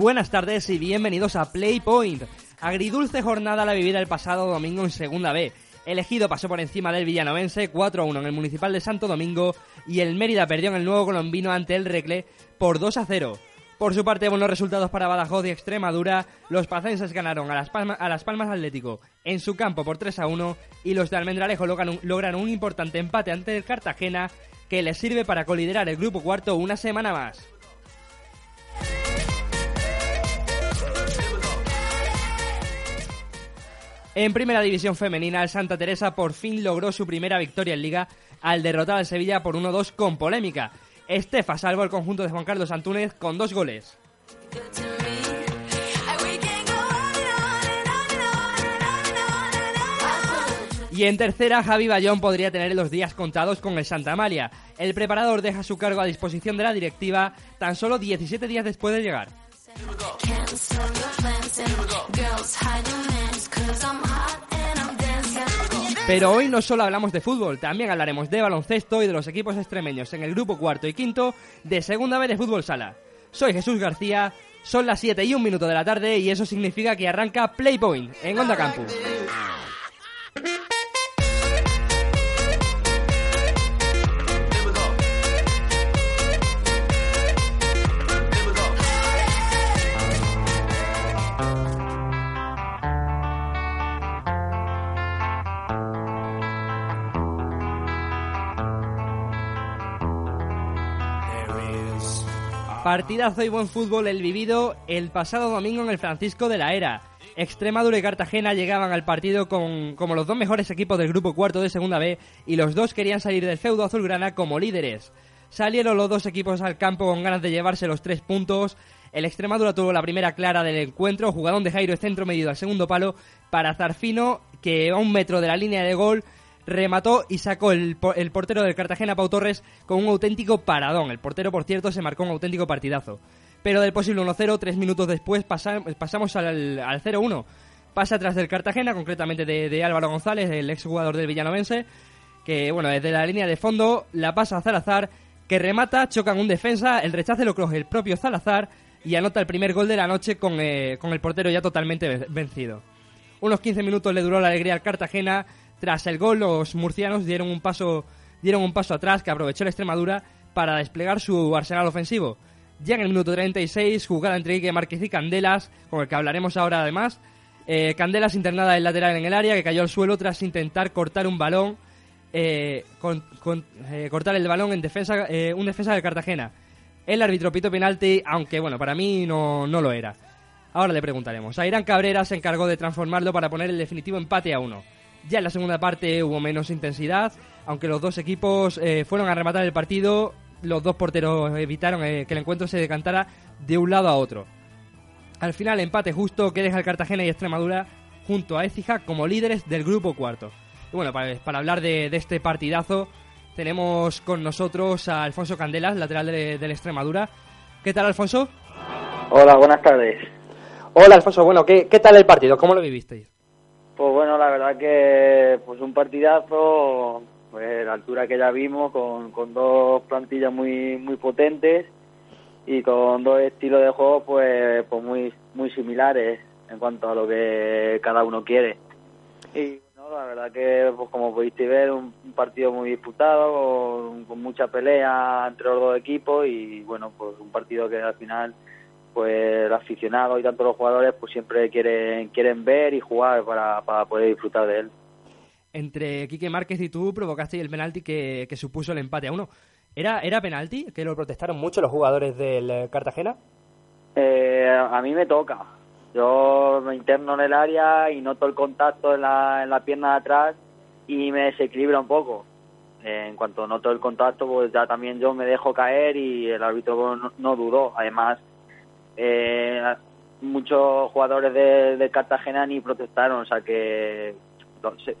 Buenas tardes y bienvenidos a Playpoint. Agridulce jornada la vivida el pasado domingo en Segunda B. El Ejido pasó por encima del Villanovense 4-1 en el Municipal de Santo Domingo y el Mérida perdió en el nuevo colombino ante el Recle por 2-0. Por su parte, buenos resultados para Badajoz y Extremadura. Los pacenses ganaron a Las, Palma- a Las Palmas Atlético en su campo por 3-1 y los de Almendralejo logran un importante empate ante el Cartagena que les sirve para coliderar el grupo cuarto una semana más. En primera división femenina, el Santa Teresa por fin logró su primera victoria en liga al derrotar al Sevilla por 1-2 con polémica. Estefa salvó el conjunto de Juan Carlos Antúnez con dos goles. Y en tercera, Javi Bayón podría tener los días contados con el Santa Amalia. El preparador deja su cargo a disposición de la directiva tan solo 17 días después de llegar. Pero hoy no solo hablamos de fútbol, también hablaremos de baloncesto y de los equipos extremeños en el grupo cuarto y quinto de Segunda B de Fútbol Sala. Soy Jesús García, son las 7 y un minuto de la tarde y eso significa que arranca Playpoint en Onda Campus. Partidazo y buen fútbol el vivido el pasado domingo en el Francisco de la Era. Extremadura y Cartagena llegaban al partido con, como los dos mejores equipos del grupo cuarto de Segunda B y los dos querían salir del feudo azulgrana como líderes. Salieron los dos equipos al campo con ganas de llevarse los tres puntos. El Extremadura tuvo la primera clara del encuentro, jugadón de Jairo centro medido al segundo palo para Zarfino, que a un metro de la línea de gol remató y sacó el, el portero del Cartagena, Pau Torres, con un auténtico paradón. El portero, por cierto, se marcó un auténtico partidazo. Pero del posible 1-0, tres minutos después pasa- pasamos al, al 0-1. Pasa atrás del Cartagena, concretamente de, Álvaro González, el exjugador del Villanovense, que, bueno, desde la línea de fondo la pasa a Salazar, que remata, choca en un defensa, el rechace lo coge el propio Salazar y anota el primer gol de la noche con, eh, con el portero ya totalmente ve- vencido. Unos 15 minutos le duró la alegría al Cartagena. Tras el gol, los murcianos dieron un paso, dieron un paso atrás que aprovechó la Extremadura para desplegar su arsenal ofensivo. Ya en el minuto 36, jugada entre Quique Márquez y Candelas, con el que hablaremos ahora además. Eh, Candelas internada el lateral en el área, que cayó al suelo tras intentar cortar un balón, eh, eh, cortar el balón en defensa, un defensa del Cartagena. El árbitro pitó penalti, aunque bueno, para mí no, no lo era. Ahora le preguntaremos. Airán Cabrera se encargó de transformarlo para poner el definitivo empate a uno. Ya en la segunda parte hubo menos intensidad, aunque los dos equipos eh, fueron a rematar el partido, los dos porteros evitaron eh, que el encuentro se decantara de un lado a otro. Al final, empate justo que deja el Cartagena y Extremadura junto a Écija como líderes del grupo cuarto. Y bueno, para, para hablar de, de este partidazo, tenemos con nosotros a Alfonso Candelas, lateral de- del Extremadura. ¿Qué tal, Alfonso? Hola, buenas tardes. Hola, Alfonso. Bueno, ¿qué, qué tal el partido? ¿Cómo lo vivisteis? Pues bueno, la verdad que pues un partidazo, pues la altura que ya vimos, con, con dos plantillas muy muy potentes y con dos estilos de juego pues pues muy muy similares en cuanto a lo que cada uno quiere. Y no, la verdad que pues como pudiste ver un, partido muy disputado, con, con mucha pelea entre los dos equipos y bueno, pues un partido que al final pues el aficionado y tanto los jugadores pues siempre quieren quieren ver y jugar para, para poder disfrutar de él. Entre Quique Márquez y tú provocasteis el penalti que, que supuso el empate a uno. ¿Era, ¿Era penalti? Que lo protestaron mucho los jugadores del eh, Cartagena. Eh, a mí me toca. Yo me interno en el área y noto el contacto en la, en la pierna de atrás y me desequilibra un poco. Eh, en cuanto noto el contacto, pues ya también yo me dejo caer y el árbitro no, no dudó. Además, eh, muchos jugadores de, Cartagena ni protestaron, o sea que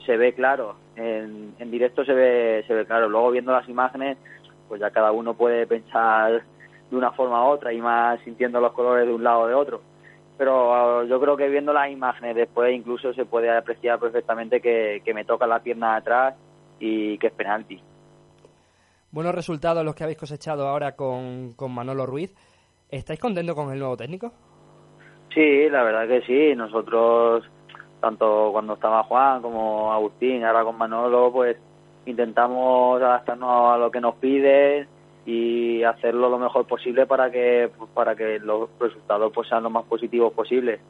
se, ve claro. En, en directo se ve, se ve claro. Luego viendo las imágenes, pues ya cada uno puede pensar de una forma u otra y más sintiendo los colores de un lado o de otro. Pero uh, yo creo que viendo las imágenes después incluso se puede apreciar perfectamente que, me toca la pierna atrás y que es penalti. Buenos resultados los que habéis cosechado ahora con, con Manolo Ruiz. ¿Estáis contentos con el nuevo técnico? Sí, la verdad que sí. Nosotros, tanto cuando estaba Juan como Agustín, ahora con Manolo, pues intentamos adaptarnos a lo que nos pide y hacerlo lo mejor posible para que para que los resultados pues sean lo más positivos posibles.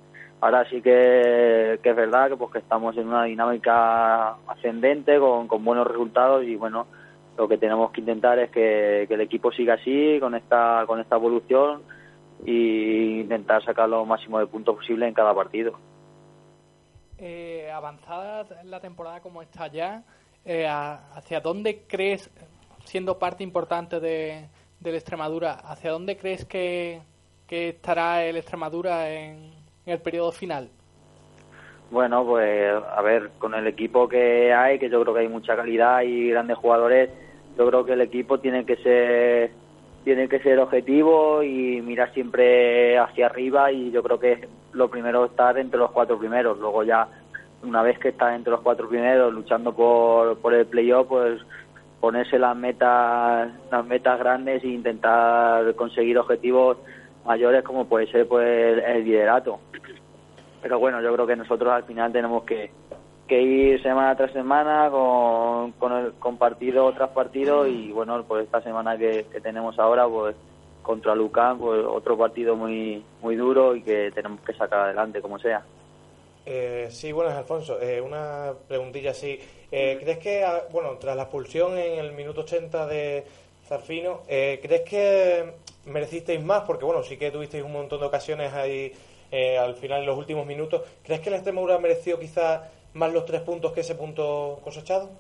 Ahora sí que, que es verdad que pues que estamos en una dinámica ascendente con, con buenos resultados y bueno lo que tenemos que intentar es que, que el equipo siga así con esta con esta evolución y intentar sacar lo máximo de puntos posible en cada partido. Eh, avanzada la temporada como está ya, eh, ¿hacia dónde crees, siendo parte importante de, del Extremadura, hacia dónde crees que, que estará el Extremadura en, en el periodo final? Bueno, pues a ver, con el equipo que hay, que yo creo que hay mucha calidad y grandes jugadores, yo creo que el equipo tiene que ser tiene que ser objetivo y mirar siempre hacia arriba y yo creo que lo primero es estar entre los cuatro primeros, luego ya una vez que estás entre los cuatro primeros luchando por, por el playoff, pues ponerse las metas las metas grandes e intentar conseguir objetivos mayores como puede ser pues el, liderato. Pero bueno, yo creo que nosotros al final tenemos que, que ir semana tras semana con, con, el, con partido tras partido y bueno, pues esta semana que, que tenemos ahora, pues contra Lucán, pues otro partido muy muy duro y que tenemos que sacar adelante como sea. Eh, sí, buenas, Alfonso. Eh, una preguntilla así. Eh, ¿Crees que, ah, bueno, tras la expulsión en el minuto 80 de Zarfino, eh, ¿crees que merecisteis más? Porque, bueno, sí que tuvisteis un montón de ocasiones ahí eh, al final, en los últimos minutos. ¿Crees que el Extremadura mereció quizás más los tres puntos que ese punto cosechado?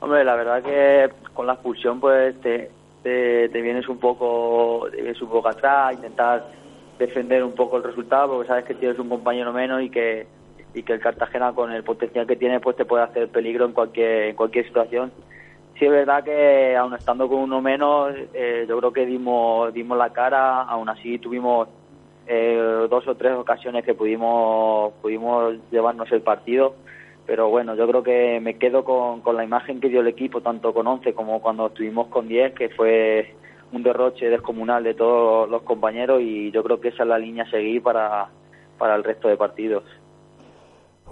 Hombre, la verdad que con la expulsión pues te, te, vienes un poco te vienes un poco atrás, intentar defender un poco el resultado porque sabes que tienes un compañero menos y que y que el Cartagena con el potencial que tiene pues te puede hacer peligro en cualquier en cualquier situación. Sí es verdad que aun estando con uno menos, eh, yo creo que dimos dimos la cara, aún así tuvimos eh, dos o tres ocasiones que pudimos pudimos llevarnos el partido pero bueno, yo creo que me quedo con, con la imagen que dio el equipo, tanto con 11 como cuando estuvimos con 10, que fue un derroche descomunal de todos los compañeros y yo creo que esa es la línea a seguir para, para el resto de partidos.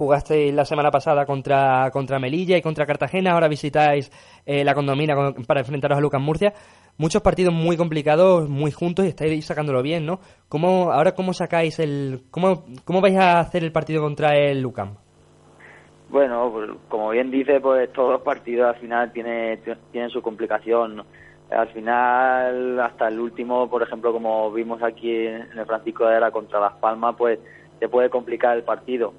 Jugasteis la semana pasada contra, contra Melilla y contra Cartagena, ahora visitáis eh, la condomina con- para enfrentaros a Lucas Murcia. Muchos partidos muy complicados, muy juntos y estáis sacándolo bien, ¿no? ¿Cómo, ahora, ¿cómo sacáis el... Cómo, cómo vais a hacer el partido contra el Lucam? Bueno, pues, como bien dice, pues todos los partidos al final tiene, tienen su complicación. Al final, hasta el último, por ejemplo, como vimos aquí en el Francisco de Era contra Las Palmas, pues te puede complicar el partido.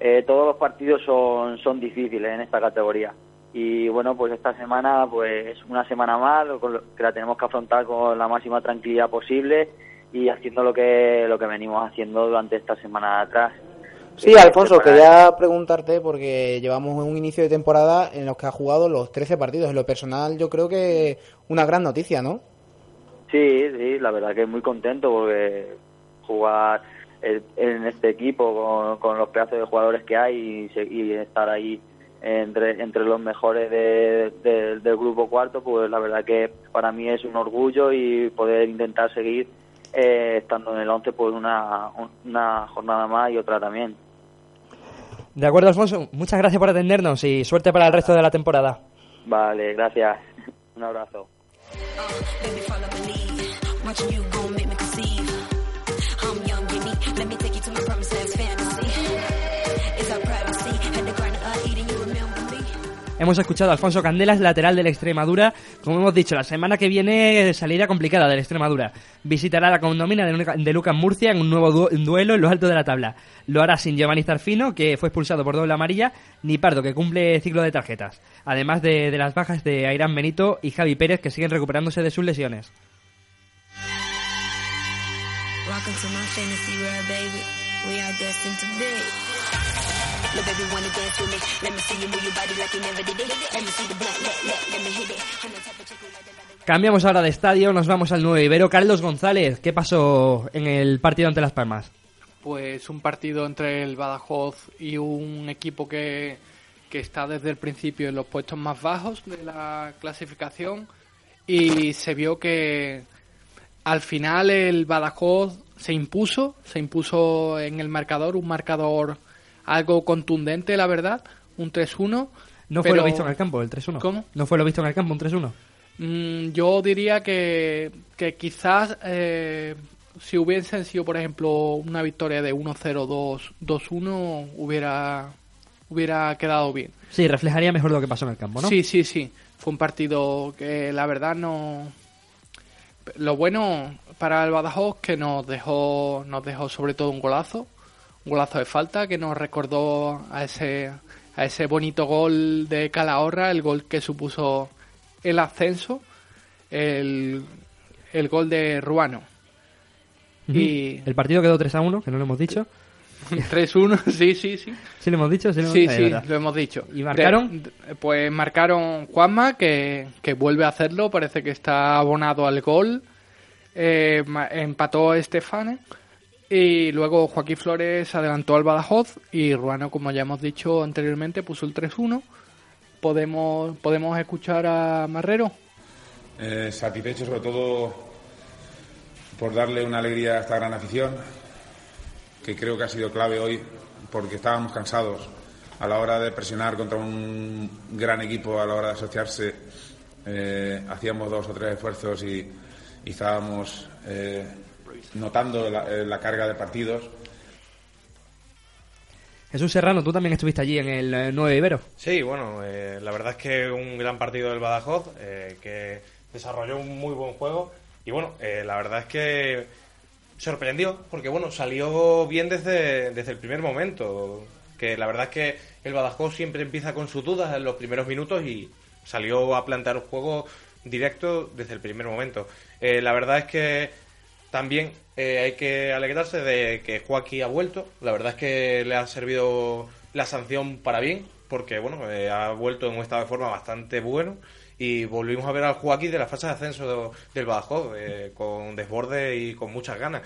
Eh, todos los partidos son, son difíciles en esta categoría. Y bueno, pues esta semana, pues una semana más, que la tenemos que afrontar con la máxima tranquilidad posible y haciendo lo que, lo que venimos haciendo durante esta semana atrás. Sí, Eh, Alfonso, quería preguntarte porque llevamos un inicio de temporada en los que ha jugado los 13 partidos. En lo personal, yo creo que una gran noticia, ¿no? Sí, sí, la verdad que muy contento porque jugar el- en este equipo con, con los pedazos de jugadores que hay y, estar ahí entre, entre los mejores de- de- del grupo cuarto, pues la verdad que para mí es un orgullo y poder intentar seguir eh, estando en el 11 por una, una jornada más y otra también. De acuerdo, Alfonso, muchas gracias por atendernos y suerte para el resto de la temporada. Vale, gracias. Un abrazo. Let me take you to my fantasy. It's our privacy. Eating. Hemos escuchado a Alfonso Candelas, lateral del Extremadura. Como hemos dicho, la semana que viene salirá complicada del Extremadura. Visitará la condomina de, Luca- de Lucas Murcia en un nuevo du- duelo en los altos de la tabla. Lo hará sin Giovanni Zarfino, que fue expulsado por doble amarilla, ni Pardo, que cumple ciclo de tarjetas. Además de, de las bajas de Airán Benito y Javi Pérez, que siguen recuperándose de sus lesiones. Welcome to my fantasy world, baby. We are destined to be. Look, baby, wanna dance with me? Let me see you move your body like you never did it. Let me see the blunt, let, let, let me hit it. I'm the type of chick who like that. Cambiamos ahora de estadio, nos vamos al Nuevo Ibero. Carlos González, ¿qué pasó en el partido ante Las Palmas? Pues un partido entre el Badajoz y un equipo que, que está desde el principio en los puestos más bajos de la clasificación y se vio que al final el Badajoz se impuso, se impuso en el marcador, un marcador algo contundente, la verdad, un 3-1. No fue lo visto en el campo, el 3-1. ¿Cómo? No fue lo visto en el campo, un 3-1. Mm, yo diría que, que quizás eh, si hubiesen sido, por ejemplo, una victoria de 1-0, 2-1, hubiera, hubiera quedado bien. Sí, reflejaría mejor lo que pasó en el campo, ¿no? Sí, sí, sí. Fue un partido que la verdad no... Lo bueno para el Badajoz que nos dejó, nos dejó sobre todo un golazo, un golazo de falta que nos recordó a ese, a ese bonito gol de Calahorra, el gol que supuso el ascenso, el, el gol de Ruano. Y El partido quedó 3-1, que no lo hemos dicho. 3-1, sí, sí, sí. ¿Sí lo hemos dicho? Sí, lo Sí, lo hemos dicho. ¿Y marcaron? De- pues marcaron Juanma, que, que vuelve a hacerlo, parece que está abonado al gol. Eh, empató Estefane. Y luego Joaquín Flores adelantó al Badajoz y Ruano, como ya hemos dicho anteriormente, puso el 3-1. Podemos, podemos escuchar a Marrero. Eh, satisfecho sobre todo por darle una alegría a esta gran afición, que creo que ha sido clave hoy, porque estábamos cansados a la hora de presionar contra un gran equipo, a la hora de asociarse, eh, hacíamos dos o tres esfuerzos y, y estábamos eh, notando la, eh, la carga de partidos. Jesús Serrano, tú también estuviste allí en el eh, 9 Ibero. Sí, bueno, eh, la verdad es que un gran partido del Badajoz, eh, que desarrolló un muy buen juego. Y bueno, eh, la verdad es que sorprendió, porque bueno, salió bien desde, desde el primer momento. Que la verdad es que el Badajoz siempre empieza con sus dudas en los primeros minutos y salió a plantear un juego directo desde el primer momento. Eh, la verdad es que también eh, hay que alegrarse de que Joaquín ha vuelto. La verdad es que le ha servido la sanción para bien, porque bueno, eh, ha vuelto en un estado de forma bastante bueno. Y volvimos a ver al Joaquín de la fase de ascenso de- del Badajoz, eh, con desborde y con muchas ganas.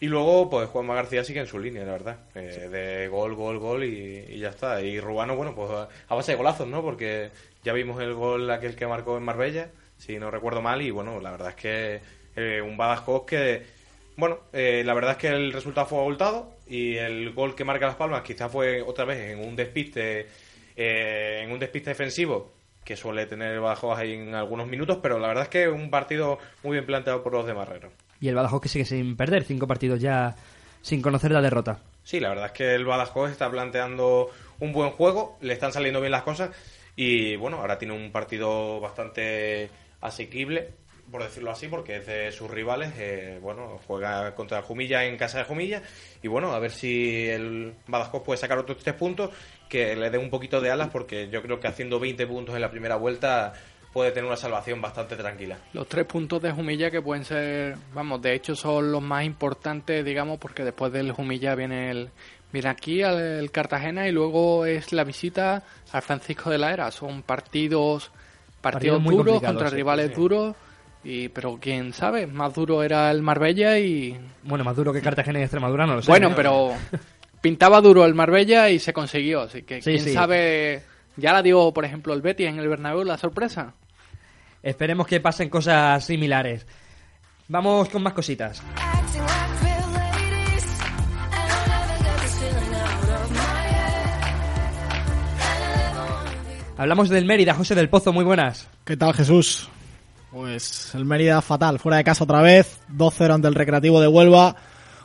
Y luego, pues Juanma García sigue en su línea, la verdad. eh, de gol, gol, gol y, y ya está. Y Rubano, bueno, pues a base de golazos, ¿no? Porque ya vimos el gol aquel que marcó en Marbella, si no recuerdo mal. Y bueno, la verdad es que eh, un Badajoz que, bueno, eh, la verdad es que el resultado fue abultado. Y el gol que marca Las Palmas quizás fue otra vez en un despiste, eh, en un despiste defensivo que suele tener el Badajoz ahí en algunos minutos. Pero la verdad es que un partido muy bien planteado por los de Marrero. Y el Badajoz que sigue sin perder, cinco partidos ya sin conocer la derrota. Sí, la verdad es que el Badajoz está planteando un buen juego, le están saliendo bien las cosas y bueno, ahora tiene un partido bastante asequible, por decirlo así, porque es de sus rivales. eh, bueno, juega contra Jumilla en casa de Jumilla y bueno, a ver si el Badajoz puede sacar otros tres puntos que le den un poquito de alas, porque yo creo que haciendo 20 puntos en la primera vuelta puede tener una salvación bastante tranquila. Los tres puntos de Jumilla que pueden ser, vamos, de hecho son los más importantes, digamos, porque después del Jumilla viene el viene aquí al Cartagena y luego es la visita al Francisco de la Era. Son partidos Partidos muy duros contra sí, rivales sí. duros y pero quién sabe, más duro era el Marbella y Bueno, más duro que Cartagena y Extremadura, no lo sé. bueno, ¿no? pero pintaba duro el Marbella y se consiguió, así que Sí, quién sabe, ya la dio, por ejemplo, el Betis en el Bernabéu la sorpresa. Esperemos que pasen cosas similares. Vamos con más cositas. Hablamos del Mérida, José del Pozo, muy buenas. ¿Qué tal, Jesús? Pues el Mérida fatal, fuera de casa otra vez, 2-0 ante el Recreativo de Huelva.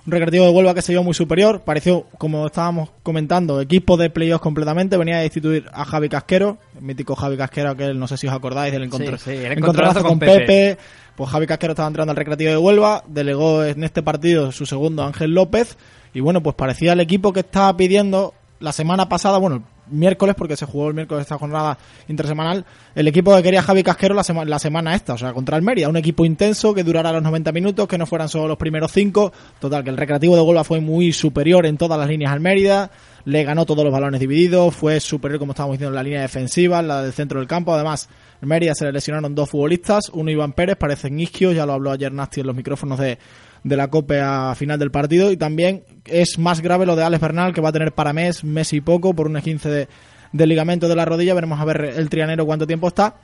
Un Recreativo de Huelva que se vio muy superior. Pareció, como estábamos comentando, equipo de playoffs completamente. Venía a destituir a Javi Casquero, el mítico Javi Casquero, que no sé si os acordáis del encontro- Sí, sí, el encontronazo encontronazo con con Pepe. Pepe. Pues Javi Casquero estaba entrando al Recreativo de Huelva. Delegó en este partido su segundo Ángel López. Y bueno, pues parecía el equipo que estaba pidiendo la semana pasada, bueno, miércoles, porque se jugó el miércoles esta jornada intersemanal, el equipo que quería Javi Casquero la, sema- la semana esta, o sea, contra el Mérida. Un equipo intenso que durara los 90 minutos, que no fueran solo los primeros cinco. Total, que el Recreativo de Huelva fue muy superior en todas las líneas al Mérida. Le ganó todos los balones divididos, fue superior, como estábamos diciendo, en la línea defensiva, en la del centro del campo. Además, en Mérida se le lesionaron dos futbolistas, uno Iván Pérez, parece en isquio, ya lo habló ayer Nasti en los micrófonos de, de la COPE a final del partido. Y también es más grave lo de Alex Bernal, que va a tener para mes, mes y poco, por un esguince de, ligamento de la rodilla. Veremos a ver el trianero cuánto tiempo está.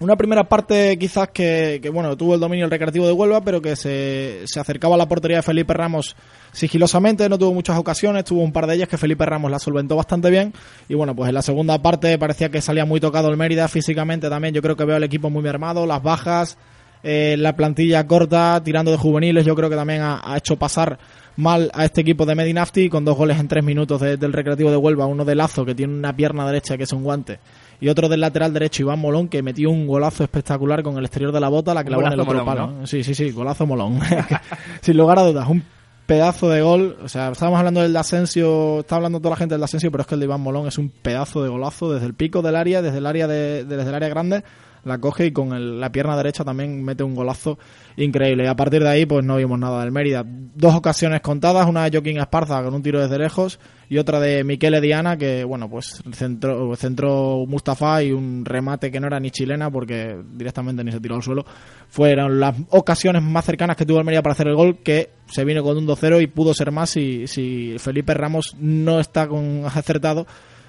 Una primera parte quizás que, que, bueno, tuvo el dominio el Recreativo de Huelva, pero que se, se acercaba a la portería de Felipe Ramos sigilosamente, no tuvo muchas ocasiones, tuvo un par de ellas que Felipe Ramos la solventó bastante bien. Y bueno, pues en la segunda parte parecía que salía muy tocado el Mérida físicamente también. Yo creo que veo el equipo muy mermado, las bajas, eh, la plantilla corta, tirando de juveniles, yo creo que también ha, ha hecho pasar mal a este equipo de Medinafti con dos goles en tres minutos de- del Recreativo de Huelva, uno de Lazo que tiene una pierna derecha que es un guante y otro del lateral derecho Iván Molón que metió un golazo espectacular con el exterior de la bota, la clavó en el otro Molón, palo. ¿no? Sí, sí, sí, golazo Molón. Sin lugar a dudas, un pedazo de gol. O sea, estábamos hablando del de Asensio, está hablando toda la gente del Asensio, pero es que el de Iván Molón es un pedazo de golazo desde el pico del área, desde el área de, de- desde el área grande, la coge y con el- la pierna derecha también mete un golazo increíble. Y a partir de ahí, pues no vimos nada del Mérida. Dos ocasiones contadas, una de Joaquín Esparza con un tiro desde lejos y otra de Miquele Diana, que bueno, pues centró, centró Mustafa y un remate que no era ni chilena porque directamente ni se tiró al suelo. Fueron las ocasiones más cercanas que tuvo el Mérida para hacer el gol, que se vino con un 2-0 y pudo ser más si, si Felipe Ramos no está con acertado.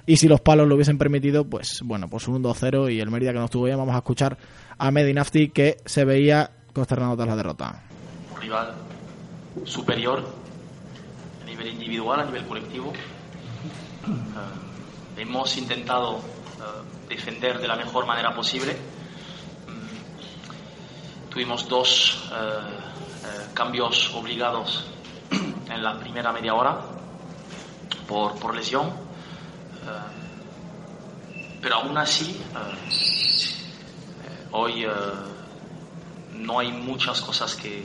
Y si los palos lo hubiesen permitido, pues bueno, pues un 2-0 y el Mérida que no estuvo bien. Vamos a escuchar a Medinafti que se veía consternado tras la derrota. un rival superior a nivel individual, a nivel colectivo. Eh, hemos intentado eh, defender de la mejor manera posible. Mm, tuvimos dos eh, cambios obligados en la primera media hora por, por lesión. Eh, pero aún así, eh, eh, hoy eh, no hay muchas cosas que,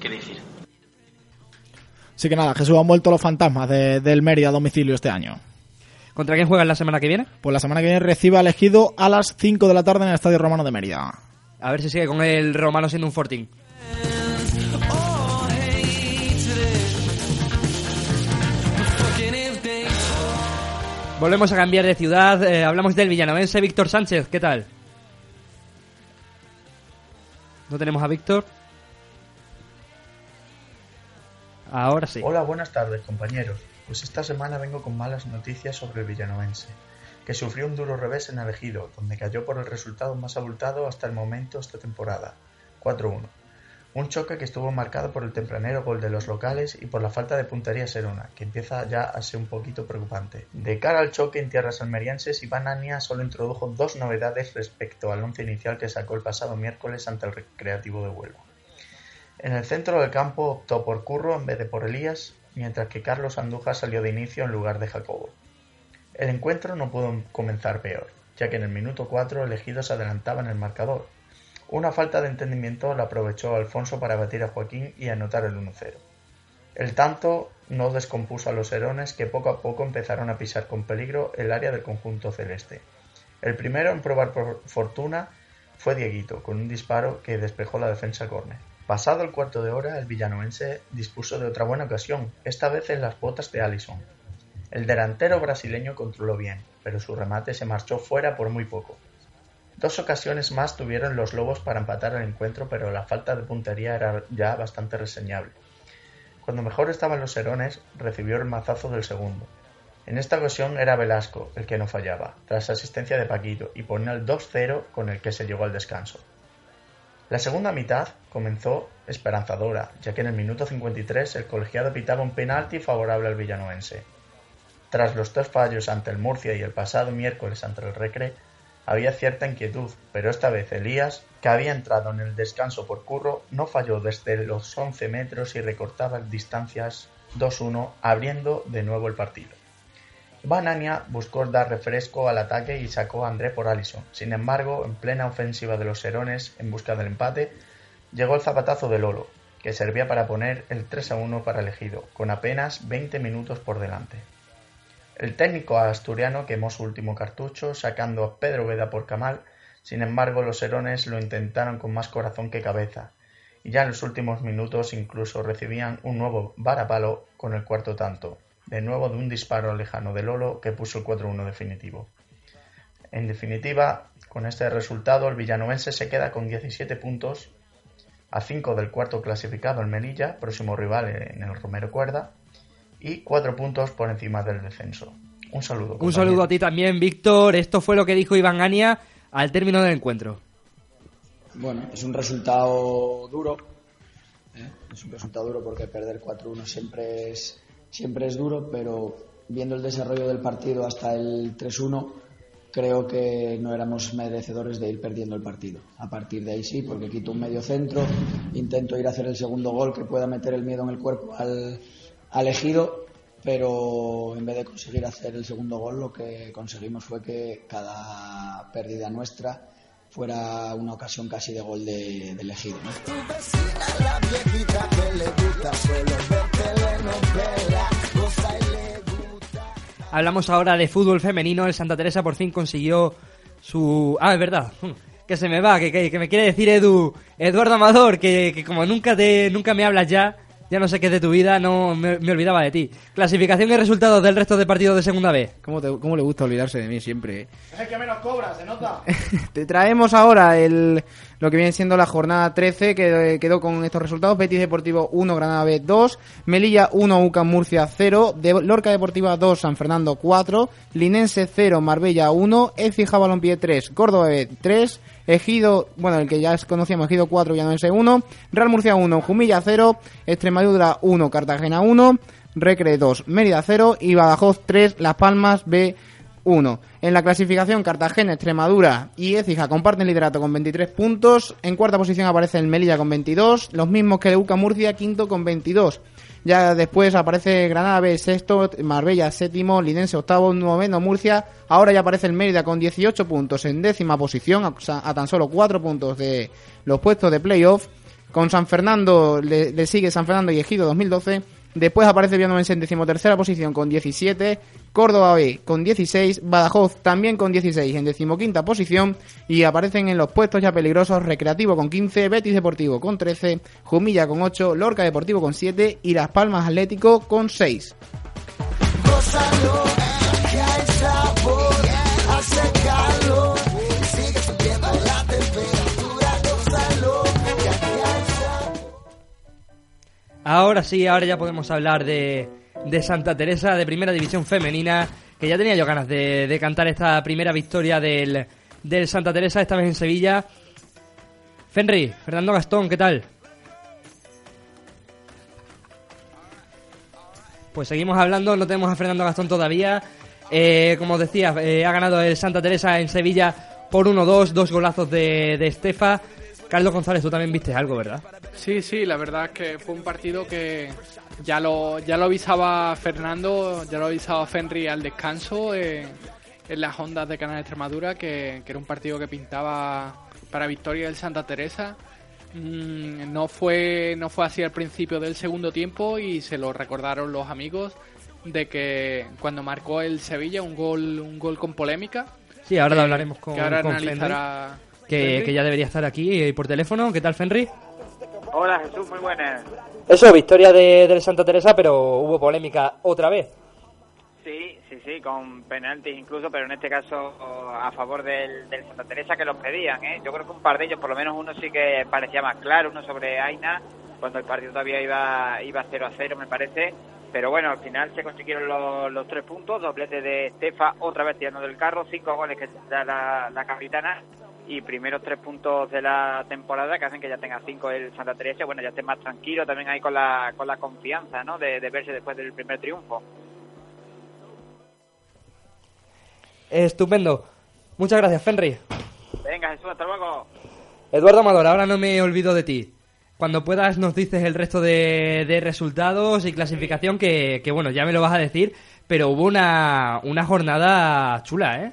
que decir. Así que nada, Jesús han vuelto los fantasmas de- del Mérida a domicilio este año. ¿Contra quién juegan la semana que viene? Pues la semana que viene recibe al Ejido a las 5 de la tarde en el Estadio Romano de Mérida. A ver si sigue con el romano siendo un fortín. Volvemos a cambiar de ciudad. eh, hablamos del villanovense Víctor Sánchez. ¿Qué tal? ¿No tenemos a Víctor? Ahora sí. Hola, buenas tardes, compañeros. Pues esta semana vengo con malas noticias sobre el villanovense, que sufrió un duro revés en el Ejido, donde cayó por el resultado más abultado hasta el momento esta temporada, 4-1. Un choque que estuvo marcado por el tempranero gol de los locales y por la falta de puntería serona, que empieza ya a ser un poquito preocupante. De cara al choque en tierras almerienses, Iván Ania solo introdujo dos novedades respecto al once inicial que sacó el pasado miércoles ante el Recreativo de Huelva. En el centro del campo optó por Curro en vez de por Elías, mientras que Carlos Andújar salió de inicio en lugar de Jacobo. El encuentro no pudo comenzar peor, ya que en el minuto 4 el Ejido se adelantaba el marcador. Una falta de entendimiento la aprovechó Alfonso para batir a Joaquín y anotar el 1-0. El tanto no descompuso a los Herones que poco a poco empezaron a pisar con peligro el área del conjunto celeste. El primero en probar por fortuna fue Dieguito, con un disparo que despejó la defensa córner. Pasado el cuarto de hora, el villanovense dispuso de otra buena ocasión, esta vez en las botas de Allison. El delantero brasileño controló bien, pero su remate se marchó fuera por muy poco. Dos ocasiones más tuvieron los Lobos para empatar el encuentro, pero la falta de puntería era ya bastante reseñable. Cuando mejor estaban los Herones, recibió el mazazo del segundo. En esta ocasión era Velasco el que no fallaba, tras asistencia de Paquito, y ponía el 2-0 con el que se llegó al descanso. La segunda mitad comenzó esperanzadora, ya que en el minuto 53 el colegiado pitaba un penalti favorable al villanovense. Tras los dos fallos ante el Murcia y el pasado miércoles ante el Recre, Había cierta inquietud, pero esta vez Elías, que había entrado en el descanso por Curro, no falló desde los 11 metros y recortaba distancias 2-1, abriendo de nuevo el partido. Banania buscó dar refresco al ataque y sacó a André por Allison. Sin embargo, en plena ofensiva de los Serones en busca del empate, llegó el zapatazo de Lolo, que servía para poner el 3 a 1 para elegido, con apenas 20 minutos por delante. El técnico asturiano quemó su último cartucho, sacando a Pedro Veda por Camal, sin embargo los Serones lo intentaron con más corazón que cabeza, y ya en los últimos minutos incluso recibían un nuevo varapalo con el cuarto tanto, de nuevo de un disparo lejano de Lolo que puso el 4-1 definitivo. En definitiva, con este resultado el villanovense se queda con 17 puntos, a 5 del cuarto clasificado el Melilla, próximo rival en el Romero Cuerda, y 4 puntos por encima del descenso. Un saludo. Un saludo a ti también, Víctor. Esto fue lo que dijo Iván Ania al término del encuentro. Bueno, es un resultado duro. ¿eh? Es un resultado duro porque perder 4-1 siempre es, siempre es duro, pero viendo el desarrollo del partido hasta el 3-1, creo que no éramos merecedores de ir perdiendo el partido. A partir de ahí sí, porque quito un medio centro, intento ir a hacer el segundo gol que pueda meter el miedo en el cuerpo al, al ejido, pero en vez de conseguir hacer el segundo gol, lo que conseguimos fue que cada pérdida nuestra fuera una ocasión casi de gol de, del ejido. ¿no? Hablamos ahora de fútbol femenino. El Santa Teresa por fin consiguió su... Ah, es verdad. Que se me va, que, que, que me quiere decir Edu, Eduardo Amador, que, que como nunca te nunca me hablas ya, ya no sé qué es de tu vida, no me, me olvidaba de ti. Clasificación y resultados del resto de partidos de segunda B. ¿Cómo, te- cómo le gusta olvidarse de mí siempre? eh? Es el que menos cobra, se nota. Te traemos ahora el, lo que viene siendo la jornada 13, que eh, quedó con estos resultados. Betis Deportivo 1, Granada B 2, Melilla 1, UCAM Murcia 0, de Lorca Deportiva 2, San Fernando 4, Linense 0, Marbella 1, Écija Balompié 3, Córdoba B 3, Ejido, bueno, el que ya conocíamos, Ejido 4, Llanuense 1, Real Murcia 1, Jumilla 0, Extremadura 1, Cartagena 1, Recre 2, Mérida 0 y Badajoz 3, Las Palmas B 1. En la clasificación, Cartagena, Extremadura y Écija comparten liderato con 23 puntos. En cuarta posición aparece el Melilla con 22, los mismos que el UCA Murcia, quinto con 22. Ya después aparece Granada B sexto, Marbella séptimo, Linense octavo, noveno Murcia. Ahora ya aparece el Mérida con 18 puntos en décima posición, a, a tan solo 4 puntos de los puestos de playoff. Con San Fernando le, le sigue San Fernando y Ejido 2012. Después aparece Villanueva en decimotercera posición con 17, Córdoba B con 16, Badajoz también con 16 en decimoquinta posición y aparecen en los puestos ya peligrosos Recreativo con 15, Betis Deportivo con 13, Jumilla con 8, Lorca Deportivo con 7 y Las Palmas Atlético con 6. Gózalo, que hay sabor, hace calor, Ahora sí, ahora ya podemos hablar de, de Santa Teresa, de Primera División Femenina, que ya tenía yo ganas de, de cantar esta primera victoria del, del Santa Teresa, esta vez en Sevilla. Fenry, Fernando Gastón, ¿qué tal? Pues seguimos hablando, no tenemos a Fernando Gastón todavía. Eh, como decía, eh, ha ganado el Santa Teresa en Sevilla por 1-2, dos golazos de, de Estefa. Carlos González, tú también viste algo, ¿verdad? Sí, sí, la verdad es que fue un partido que ya lo, ya lo avisaba Fernando, ya lo avisaba Fenry al descanso eh, en las ondas de Canal Extremadura, que, que era un partido que pintaba para victoria del Santa Teresa. Mm, no fue no fue así al principio del segundo tiempo y se lo recordaron los amigos de que cuando marcó el Sevilla un gol un gol con polémica Sí, ahora lo hablaremos con, que ahora con analizará que, Fenry. que ya debería estar aquí eh, por teléfono. ¿Qué tal, Fenry? Hola Jesús, muy buenas. Eso, victoria de, del Santa Teresa, pero hubo polémica otra vez. Sí, sí, sí, con penaltis incluso, pero en este caso a favor del, del Santa Teresa que los pedían, ¿eh? Yo creo que un par de ellos, por lo menos uno sí que parecía más claro, uno sobre Aina, cuando el partido todavía iba, iba 0 a 0 me parece. Pero bueno, al final se consiguieron los, los tres puntos, doblete de Estefa, otra vez tirando del carro, cinco goles que da la, la capitana y primeros tres puntos de la temporada que hacen que ya tenga cinco el Santa Teresa. Bueno, ya esté más tranquilo también ahí con la, con la confianza, ¿no? De, de verse después del primer triunfo. Estupendo. Muchas gracias, Fenry. Venga, Jesús, hasta luego. Eduardo Amador, ahora no me olvido de ti. Cuando puedas nos dices el resto de, de resultados y clasificación que, que, bueno, ya me lo vas a decir, pero hubo una, una jornada chula, ¿eh?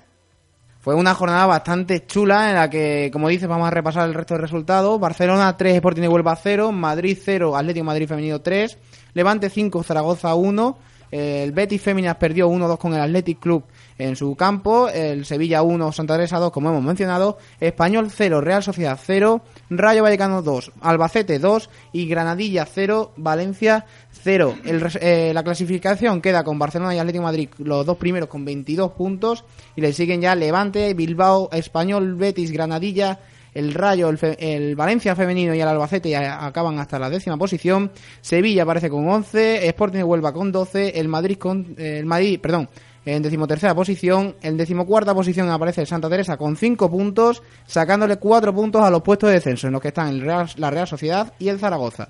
Fue una jornada bastante chula en la que, como dices, vamos a repasar el resto de resultados. Barcelona 3, Sporting de Huelva 0, Madrid 0, Atlético Madrid Femenino 3, Levante 5, Zaragoza 1, el Betis Féminas perdió 1-2 con el Athletic Club en su campo, el Sevilla 1, Santa Teresa 2, como hemos mencionado, Español 0, Real Sociedad 0, Rayo Vallecano 2, Albacete 2 y Granadilla 0, Valencia 0. El eh, la clasificación queda con Barcelona y Atlético Madrid los dos primeros con 22 puntos y le siguen ya Levante, Bilbao, Español, Betis, Granadilla, el Rayo, el, el Valencia femenino y el Albacete acaban hasta la décima posición. Sevilla aparece con 11, Sporting de Huelva con 12, el Madrid con eh, el Madrid, perdón, en decimotercera posición, en decimocuarta posición aparece Santa Teresa con 5 puntos, sacándole 4 puntos a los puestos de descenso, en los que están el Real- la Real Sociedad y el Zaragoza.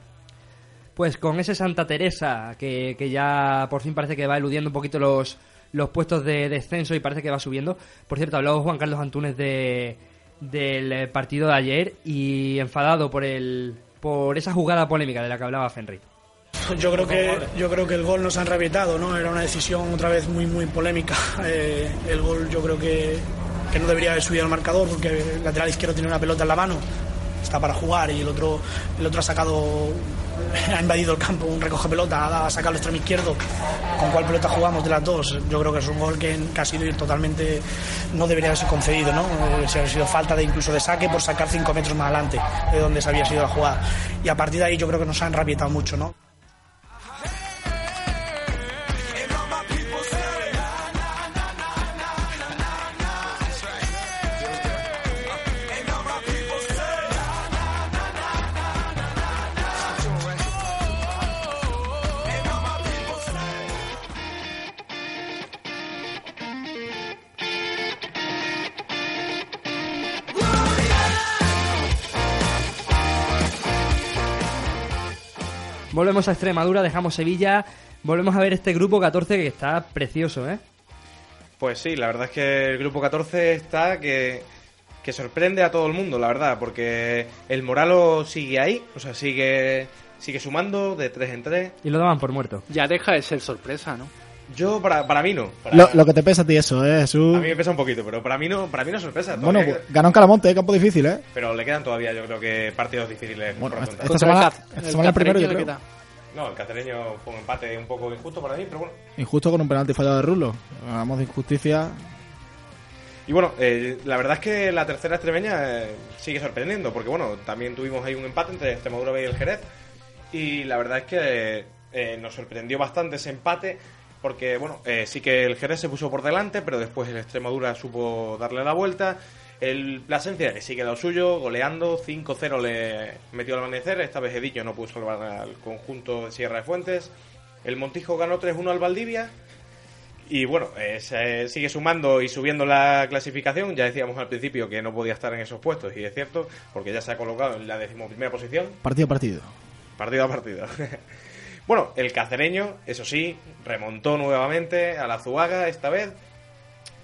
Pues con ese Santa Teresa que, que ya por fin parece que va eludiendo un poquito los, los puestos de descenso y parece que va subiendo. Por cierto, habló Juan Carlos Antunes de, del partido de ayer y enfadado por el por esa jugada polémica de la que hablaba Fenry. Yo creo que yo creo que el gol nos han rabietado, ¿no? Era una decisión otra vez muy muy polémica. Eh, el gol yo creo que, que no debería haber subido al marcador porque el lateral izquierdo tiene una pelota en la mano, está para jugar y el otro el otro ha sacado ha invadido el campo, un recoge pelota, ha, ha sacado el extremo izquierdo. ¿Con cuál pelota jugamos de las dos? Yo creo que es un gol que, que ha sido ir totalmente no debería haberse concedido, ¿no? Si ha sido falta de incluso de saque por sacar cinco metros más adelante de donde se había sido la jugada. Y a partir de ahí yo creo que nos han rabietado mucho, ¿no? Volvemos a Extremadura, dejamos Sevilla, volvemos a ver este grupo 14 que está precioso, ¿eh? Pues sí, la verdad es que el grupo 14 está que, que sorprende a todo el mundo, la verdad, porque el Moralo sigue ahí, o sea, sigue sigue sumando de 3 en 3. Y lo daban por muerto. Ya deja de ser sorpresa, ¿no? Yo, para, para mí no. Para- Lo, lo que te pesa a ti eso, ¿eh, Jesús? A mí me pesa un poquito, pero para mí no, para mí no es sorpresa. Bueno, todavía pues, queda- ganó en Calamonte, ¿eh? campo difícil, ¿eh? pero le quedan todavía, yo creo que partidos difíciles Bueno, por esta, esta semana, esta semana el primero, yo creo. queda. No, el cacereño fue un empate un poco injusto para mí, pero bueno. Injusto con un penalti fallado de Rulo. Hablamos de injusticia. Y bueno, eh, la verdad es que la tercera extremeña eh, sigue sorprendiendo, porque bueno, también tuvimos ahí un empate entre Extremadura B y el Jerez. Y la verdad es que eh, nos sorprendió bastante ese empate, porque bueno, eh, sí que el Jerez se puso por delante, pero después el Extremadura supo darle la vuelta. El Plasencia, que sigue lo suyo, goleando, 5-0 le metió al amanecer. Esta vez Edillo no pudo salvar al conjunto de Sierra de Fuentes. El Montijo ganó 3-1 al Valdivia. Y bueno, eh, se sigue sumando y subiendo la clasificación. Ya decíamos al principio que no podía estar en esos puestos, y es cierto, porque ya se ha colocado en la decimoprimera posición, Partido a partido. partido a partido. bueno, el cacereño, eso sí, remontó nuevamente a la Zuaga esta vez,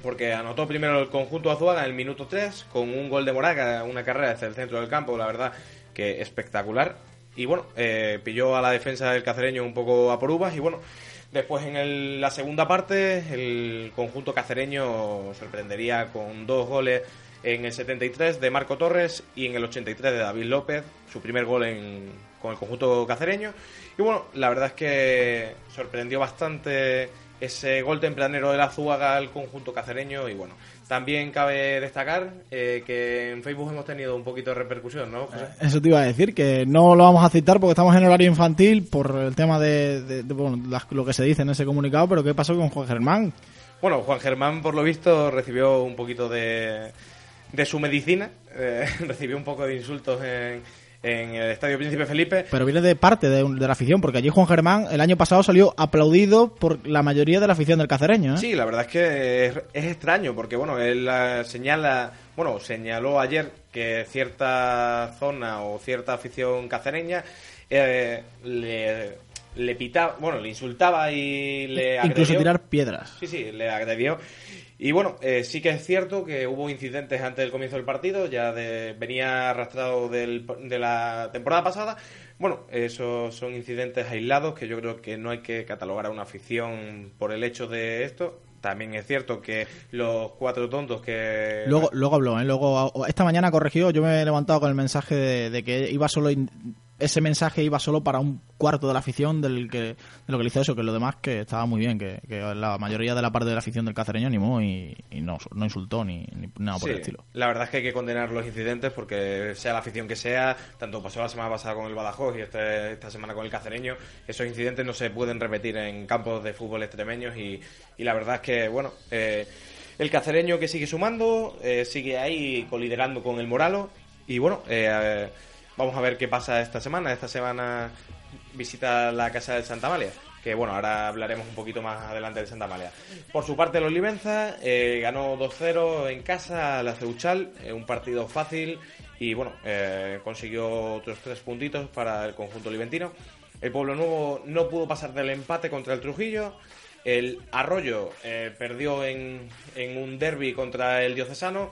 porque anotó primero el conjunto Azuaga en el minuto 3, con un gol de Moraga, una carrera desde el centro del campo, la verdad que espectacular. Y bueno, eh, pilló a la defensa del cacereño un poco a por uvas y bueno, después en el- la segunda parte el conjunto cacereño sorprendería con dos goles en el 73 de Marco Torres y en el 83 de David López, su primer gol en- con el conjunto cacereño. Y bueno, la verdad es que sorprendió bastante ese gol tempranero de la Zúaga al conjunto cacereño y bueno, también cabe destacar eh, que en Facebook hemos tenido un poquito de repercusión, ¿no? José? Eso te iba a decir, que no lo vamos a citar porque estamos en horario infantil por el tema de, de- de, bueno, las- lo que se dice en ese comunicado, pero ¿qué pasó con Juan Germán? Bueno, Juan Germán, por lo visto, recibió un poquito de, de su medicina, eh, recibió un poco de insultos en, en el Estadio Príncipe Felipe. Pero viene de parte de, de la afición, porque allí Juan Germán el año pasado salió aplaudido por la mayoría de la afición del cacereño. ¿eh? Sí, la verdad es que es, es extraño, porque bueno, él eh, señala, bueno, señaló ayer que cierta zona o cierta afición cacereña eh, le, le pitaba, bueno, le insultaba y le agredió. Incluso tirar piedras. Sí, sí, le agredió. Y bueno, eh, sí que es cierto que hubo incidentes antes del comienzo del partido, ya de- venía arrastrado del- de la temporada pasada. Bueno, esos son incidentes aislados que yo creo que no hay que catalogar a una afición por el hecho de esto. También es cierto que los cuatro tontos que... Luego, luego habló, ¿eh? Luego, esta mañana corrigió, yo me he levantado con el mensaje de, que iba solo ese mensaje iba solo para un cuarto de la afición del que, de lo que le hizo eso, que lo demás que estaba muy bien, que, que la mayoría de la parte de la afición del cacereño animó y, y no, no insultó ni, ni nada por Sí, el estilo. La verdad es que hay que condenar los incidentes porque sea la afición que sea, tanto pasó la semana pasada con el Badajoz y este- esta semana con el Cacereño, esos incidentes no se pueden repetir en campos de fútbol extremeños y, y la verdad es que, bueno, eh, el Cacereño que sigue sumando, eh, sigue ahí coliderando con el Moralo y bueno, eh, eh, vamos a ver qué pasa esta semana. Esta semana visita la casa del Santa Amalia. Que bueno, ahora hablaremos un poquito más adelante del Santa Amalia. Por su parte, los Livenza eh, ganó 2-0 en casa a la Ceuchal, eh, un partido fácil y bueno, eh, consiguió otros tres puntitos para el conjunto liventino. El Pueblo Nuevo no pudo pasar del empate contra el Trujillo. El Arroyo perdió en, en un derby contra el Diocesano,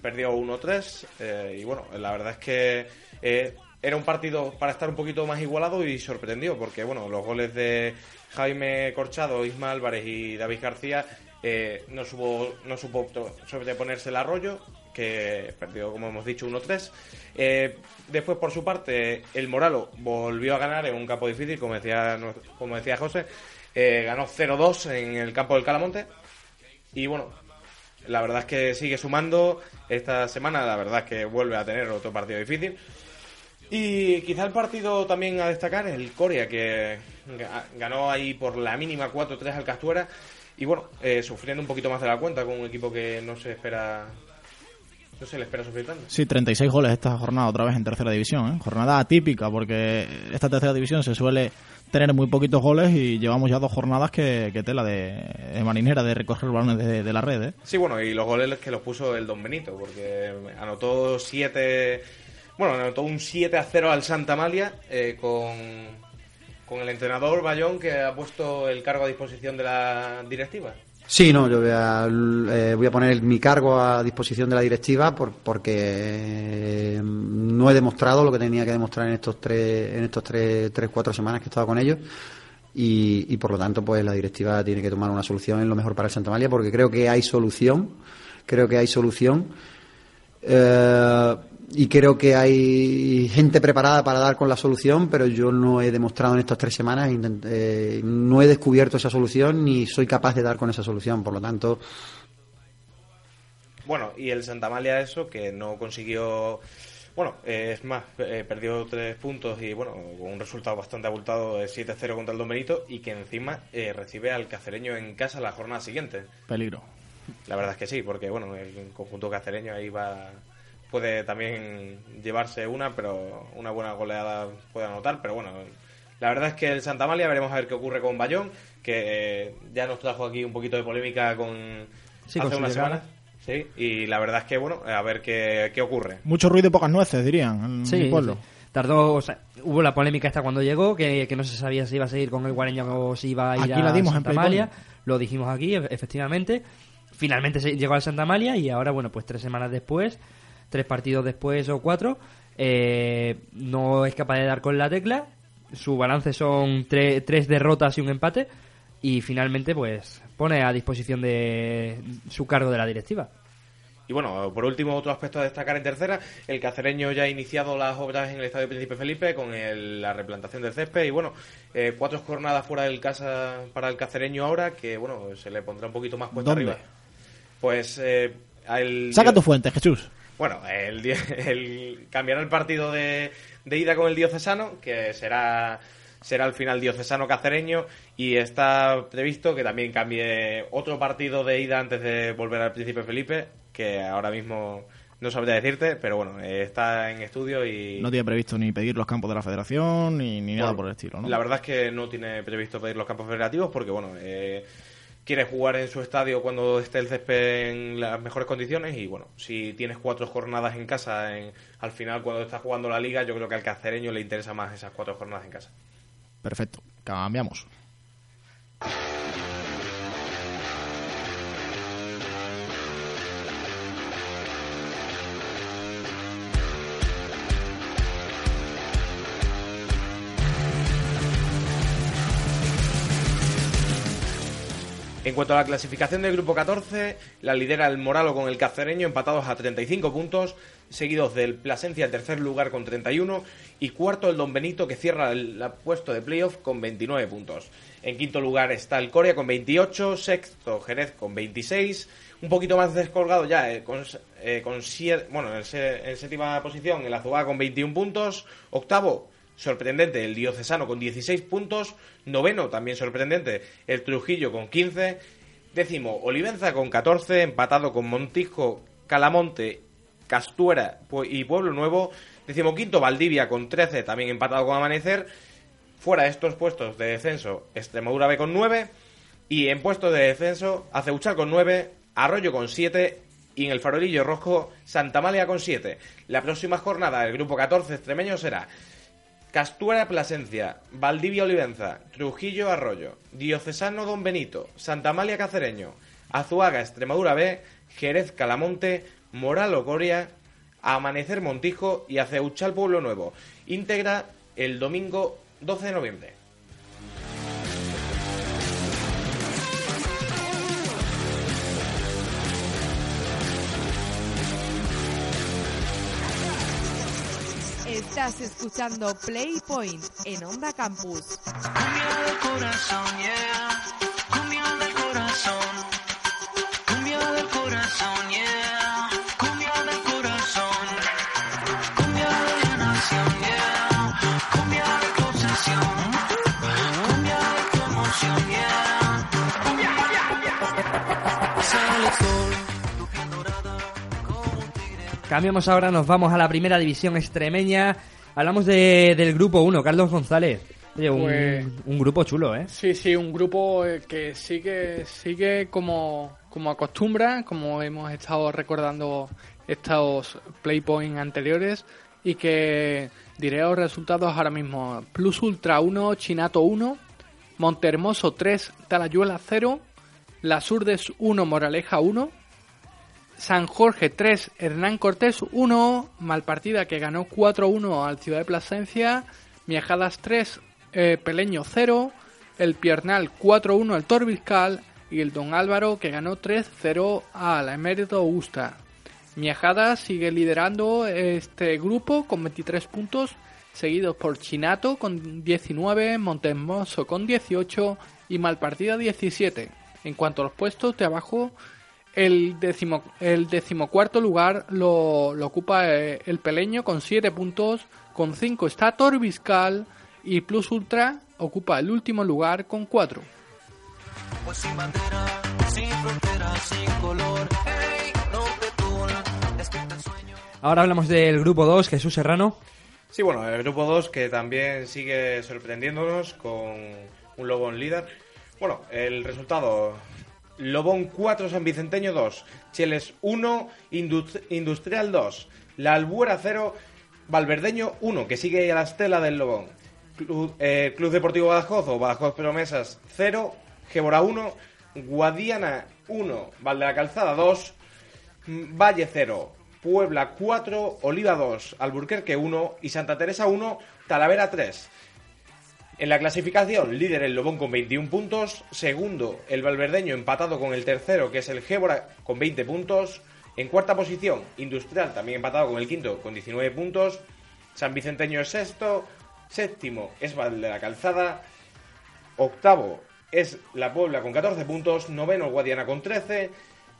perdió 1-3 eh, y bueno, la verdad es que eh, era un partido para estar un poquito más igualado y sorprendió porque bueno, los goles de Jaime Corchado, Isma Álvarez y David García eh, no, supo, no supo sobreponerse el Arroyo que perdió, como hemos dicho, 1-3. Eh, después, por su parte, el Moralo volvió a ganar en un campo difícil, como decía, como decía José. Ganó 0-2 en el campo del Calamonte. Y bueno, la verdad es que sigue sumando. Esta semana, la verdad es que vuelve a tener otro partido difícil. Y quizá el partido también a destacar es el Corea, que ga- ganó ahí por la mínima 4-3 al Castuera. Y bueno, eh, sufriendo un poquito más de la cuenta con un equipo que no se espera. No se le espera sufrir tanto. Sí, 36 goles esta jornada otra vez en tercera división. ¿eh? Jornada atípica porque esta tercera división se suele tener muy poquitos goles y llevamos ya dos jornadas que, tela de, marinera de recoger balones de, de la red. ¿eh? Sí, bueno, y los goles que los puso el Don Benito, porque anotó siete. Bueno, anotó un 7 a 0 al Santa Amalia eh, con, con el entrenador Bayón que ha puesto el cargo a disposición de la directiva. Sí, no, yo voy a, eh, voy a poner mi cargo a disposición de la directiva por- porque eh, no he demostrado lo que tenía que demostrar en estos tres, en estos tres, tres cuatro semanas que he estado con ellos y, y por lo tanto pues la directiva tiene que tomar una solución en lo mejor para el Santa María porque creo que hay solución, creo que hay solución. Eh, y creo que hay gente preparada para dar con la solución, pero yo no he demostrado en estas tres semanas, intent- eh, no he descubierto esa solución ni soy capaz de dar con esa solución. Por lo tanto, Bueno, y el Santa Amalia eso, que no consiguió... Bueno, eh, es más, eh, perdió tres puntos y bueno, con un resultado bastante abultado de 7-0 contra el Don Benito y que encima eh, recibe al cacereño en casa la jornada siguiente. Peligro. La verdad es que sí, porque bueno, el conjunto cacereño ahí va puede también llevarse una, pero una buena goleada puede anotar, pero bueno, la verdad es que el Santa Amalia veremos a ver qué ocurre con Bayón, que eh, ya nos trajo aquí un poquito de polémica con Sí, hace unas semanas. Sí, y la verdad es que bueno, a ver qué, qué ocurre. Mucho ruido y pocas nueces, dirían, en Sí, mi pueblo. sí. Tardó, o sea, hubo la polémica esta cuando llegó, que, que no se sabía si iba a seguir con el Guareño o si iba a ir Aquí a la dimos en Santa Playpon. Amalia. Lo dijimos aquí, e- efectivamente. Finalmente se llegó al Santa Amalia y ahora, bueno, pues tres semanas después, tres partidos después o cuatro, eh, no es capaz de dar con la tecla. Su balance son tre- tres derrotas y un empate. Y finalmente, pues, pone a disposición de su cargo de la directiva. Y bueno, por último, otro aspecto a destacar en tercera, el cacereño ya ha iniciado las obras en el Estadio Príncipe Felipe con el- la replantación del césped y bueno, eh, cuatro jornadas fuera del casa para el cacereño ahora que bueno, se le pondrá un poquito más cuesta ¿Dónde? arriba. Pues eh, el Saca tu fuente, Jesús. Bueno, el, el- cambiará el partido de, de ida con el diocesano, que será será al final diocesano cacereño y está previsto que también cambie otro partido de ida antes de volver al Príncipe Felipe, que ahora mismo no sabría decirte, pero bueno, está en estudio y No tiene previsto ni pedir los campos de la federación ni, ni nada por el estilo, ¿no? La verdad es que no tiene previsto pedir los campos federativos porque, bueno, eh, quiere jugar en su estadio cuando esté el césped en las mejores condiciones y, bueno, si tienes cuatro jornadas en casa, en- al final cuando estás jugando la liga, yo creo que al cacereño le interesa más esas cuatro jornadas en casa. Perfecto. Cambiamos. En cuanto a la clasificación del grupo 14, la lidera el Moralo con el Cacereño empatados a 35 puntos, seguidos del Plasencia en tercer lugar con 31 y cuarto el Don Benito que cierra el puesto de playoff con 29 puntos. En quinto lugar está el Corea con 28, sexto Jerez con 26, un poquito más descolgado ya eh, con, eh, con siete- bueno, en, en séptima posición el Azubá con 21 puntos, octavo sorprendente el Diocesano con 16 puntos, noveno también sorprendente el Trujillo con 15, décimo Olivenza con 14, empatado con Montijo, Calamonte, Castuera y Pueblo Nuevo, decimoquinto Valdivia con 13, también empatado con Amanecer, fuera de estos puestos de descenso Extremadura B con 9 y en puestos de descenso Aceuchal con 9, Arroyo con 7 y en el farolillo rojo Santa Malia con 7. La próxima jornada del grupo 14 extremeño será Castuera Plasencia, Valdivia Olivenza, Trujillo Arroyo, Diocesano Don Benito, Santa Amalia Cacereño, Azuaga Extremadura B, Jerez Calamonte, Moral Coria, Amanecer Montijo y Aceuchal Pueblo Nuevo. Íntegra el domingo 12 de noviembre. Estás escuchando Play Point en Onda Campus. Cambiamos ahora, nos vamos a la primera división extremeña. Hablamos de- del grupo 1, Carlos González. Oye, un, Pues- un grupo chulo, ¿eh? Sí, sí, un grupo eh, que sigue, sigue como, como acostumbra, como hemos estado recordando estos playpoints anteriores, y que diré los resultados ahora mismo. Plus Ultra 1, Chinato 1, Montehermoso 3, Talayuela 0, La Surdes 1, Moraleja 1, San Jorge 3, Hernán Cortés 1, Malpartida que ganó 4-1 al Ciudad de Plasencia, Miajadas 3, eh, Peleño 0, el Piernal 4-1 al Torbiscal y el Don Álvaro que ganó 3-0 al Emérito Augusta. Miajadas sigue liderando este grupo con 23 puntos, seguidos por Chinato con 19, Montehermoso con 18 y Malpartida 17. En cuanto a los puestos de abajo, el, décimo, el decimocuarto lugar lo, lo ocupa eh, el Peleño con 7 puntos, con 5 está Torbiscal y Plus Ultra ocupa el último lugar con 4. Pues sin bandera, sin frontera, sin color. Hey, no el sueño. Ahora hablamos del grupo 2, Jesús Serrano. Sí, bueno, el grupo 2 que también sigue sorprendiéndonos con un Lobón líder. Bueno, el resultado, Lobón 4, San Vicenteño 2, Cheles 1, Indust- Industrial 2, La Albuera 0, Valverdeño 1, que sigue a la estela del Lobón. Club, eh, Club Deportivo Badajoz o Badajoz Promesas 0, Gébora 1, Guadiana 1, Valde la Calzada 2, Valle 0, Puebla 4, Oliva 2, Alburquerque 1 y Santa Teresa 1, Talavera 3. En la clasificación, líder el Lobón con 21 puntos, segundo el Valverdeño empatado con el tercero que es el Gébora con 20 puntos, en cuarta posición Industrial también empatado con el quinto con 19 puntos, San Vicenteño es sexto, séptimo es Val de la Calzada, octavo es la Puebla con 14 puntos, noveno Guadiana con 13,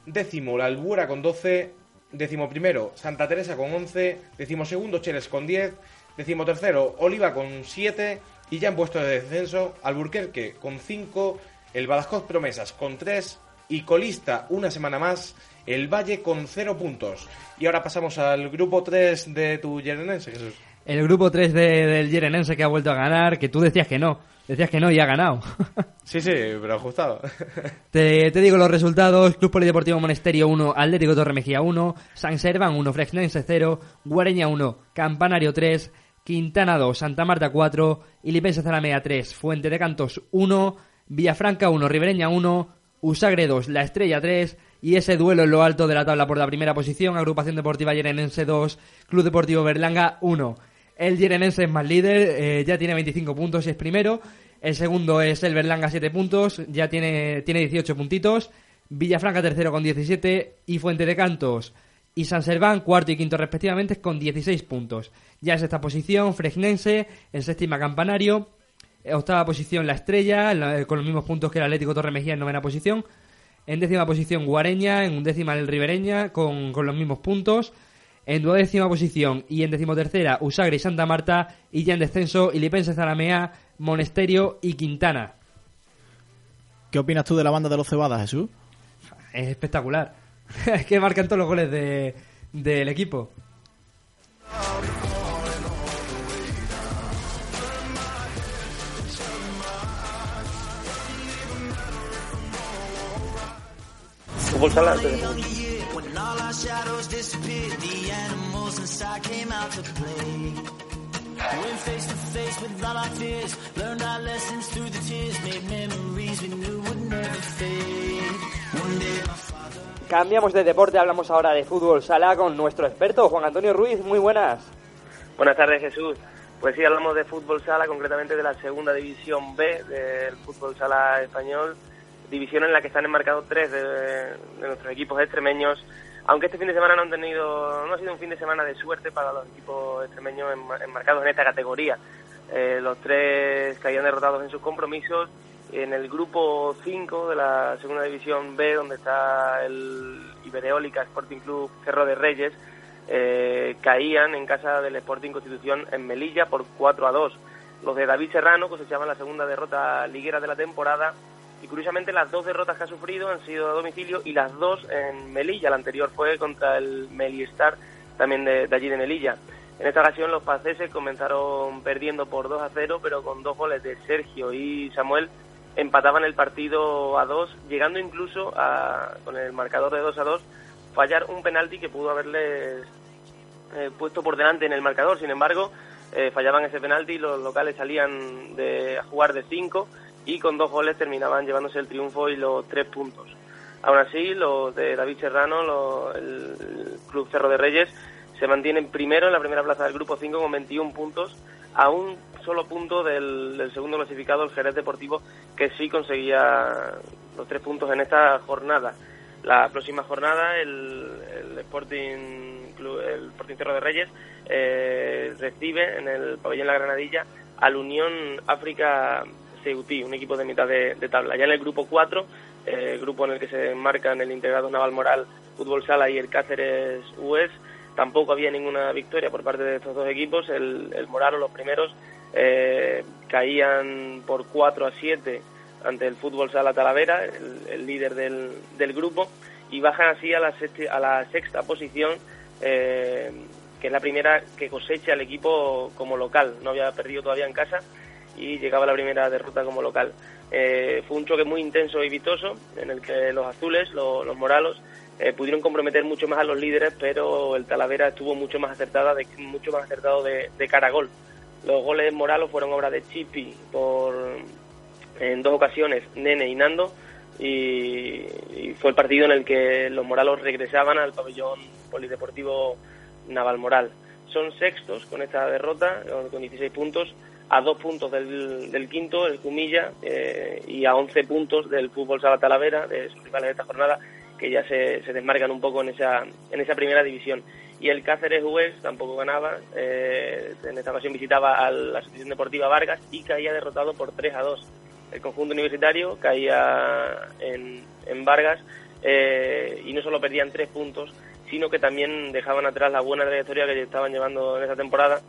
décimo la Albuera con 12, décimo primero Santa Teresa con 11, décimo segundo Cheles con 10, décimo tercero Oliva con 7 y ya en puesto de descenso Alburquerque con 5, el Badajoz Promesas con 3 y colista una semana más el Valle con 0 puntos. Y ahora pasamos al grupo 3 de tu Yerenense, Jesús. El grupo 3 de- del Yerenense que ha vuelto a ganar, que tú decías que no. Decías que no y ha ganado. Sí, sí, pero ajustado. Te, te digo los resultados. Club Polideportivo Monesterio 1, Atlético Torremejía 1, San Serván 1, Frexnense 0, Guareña 1, Campanario 3, Quintana 2, Santa Marta 4, Ilipense Zalamea 3, Fuente de Cantos 1, Villafranca 1, Ribereña 1, Usagre 2, La Estrella 3 y ese duelo en lo alto de la tabla por la primera posición, Agrupación Deportiva Yerenense 2, Club Deportivo Berlanga 1. El Yerenense es más líder, eh, ya tiene 25 puntos y es primero. El segundo es el Berlanga, 7 puntos, ya tiene, tiene 18 puntitos. Villafranca, tercero con 17. Y Fuente de Cantos y San Serván, cuarto y quinto respectivamente, con 16 puntos. Ya es esta posición, Fregnense, en séptima Campanario. En octava posición La Estrella, en la- con los mismos puntos que el Atlético Torre Mejía en novena posición. En décima posición Guareña, en undécima el Ribereña, con, con los mismos puntos. En duodécima posición y en decimotercera Usagre y Santa Marta. Y ya en descenso Ilipense Zaramea, Monesterio y Quintana. ¿Qué opinas tú de la banda de los Cebadas, Jesús? Es espectacular. Es que marcan todos los goles de, del equipo. Fútbol sala tenemos. When Went face to face with all our fears, learned our lessons through the tears, made memories we knew would never fade. One day my father. Cambiamos de deporte, hablamos ahora de fútbol sala con nuestro experto Juan Antonio Ruiz. Muy buenas. Buenas tardes, Jesús. Pues sí, hablamos de fútbol sala, concretamente de la segunda división B del fútbol sala español, división en la que están enmarcados tres de, de nuestros equipos extremeños, aunque este fin de semana no han tenido, no ha sido un fin de semana de suerte para los equipos extremeños enma- enmarcados en esta categoría. Eh, los tres caían derrotados en sus compromisos. En el grupo 5 de la segunda división B, donde está el Ibereólica Sporting Club Cerro de Reyes, eh, caían en casa del Sporting Constitución en Melilla por 4 a 2. Los de David Serrano cosechaban la segunda derrota liguera de la temporada y curiosamente las dos derrotas que ha sufrido han sido a domicilio y las dos en Melilla. La anterior fue contra el Melistar, también de, allí de Melilla. En esta ocasión los paceses comenzaron perdiendo por 2 a 0, pero con dos goles de Sergio y Samuel empataban el partido a 2, llegando incluso a, con el marcador de 2 a 2, fallar un penalti que pudo haberles eh, puesto por delante en el marcador. Sin embargo, eh, fallaban ese penalti y los locales salían de, a jugar de 5 y con dos goles terminaban llevándose el triunfo y los tres puntos. Aún así, los de David Serrano, lo- el, Club Cerro de Reyes, se mantienen primero en la primera plaza del grupo 5 con 21 puntos, a un solo punto del, segundo clasificado, el Jerez Deportivo, que sí conseguía los tres puntos en esta jornada. La próxima jornada, el, Sporting, el Sporting Cerro de Reyes eh, recibe en el pabellón La Granadilla al Unión África Ceutí, un equipo de mitad de, tabla. Ya en el grupo 4, eh, grupo en el que se enmarcan el integrado Naval Moral, Fútbol Sala y el Cáceres US, tampoco había ninguna victoria por parte de estos dos equipos. El, el Moral o los primeros eh, caían por 4 a 7 ante el Fútbol Sala Talavera, el, líder del, grupo, y bajan así a la, sexti- a la sexta posición, eh, que es la primera que cosecha el equipo como local. No había perdido todavía en casa y llegaba la primera derrota como local. Eh, fue un choque muy intenso y vistoso en el que los azules, lo- los moralos, eh, pudieron comprometer mucho más a los líderes, pero el Talavera estuvo mucho más acertada, de, mucho más acertado de, de cara a gol. Los goles moralos fueron obra de Chipi por en dos ocasiones Nene y Nando y, fue el partido en el que los moralos regresaban al pabellón polideportivo Naval Moral. Son sextos con esta derrota, con- con 16 puntos, a dos puntos del, del quinto, el Cumilla, eh, y a 11 puntos del Fútbol Sala Talavera, de sus rivales de esta jornada, que ya se, se desmarcan un poco en esa, en esa primera división. Y el Cáceres US tampoco ganaba, eh, en esta ocasión visitaba a la Asociación Deportiva Vargas y caía derrotado por 3 a 2. El conjunto universitario caía en, en Vargas eh, y no solo perdían tres puntos, sino que también dejaban atrás la buena trayectoria que estaban llevando en esa temporada,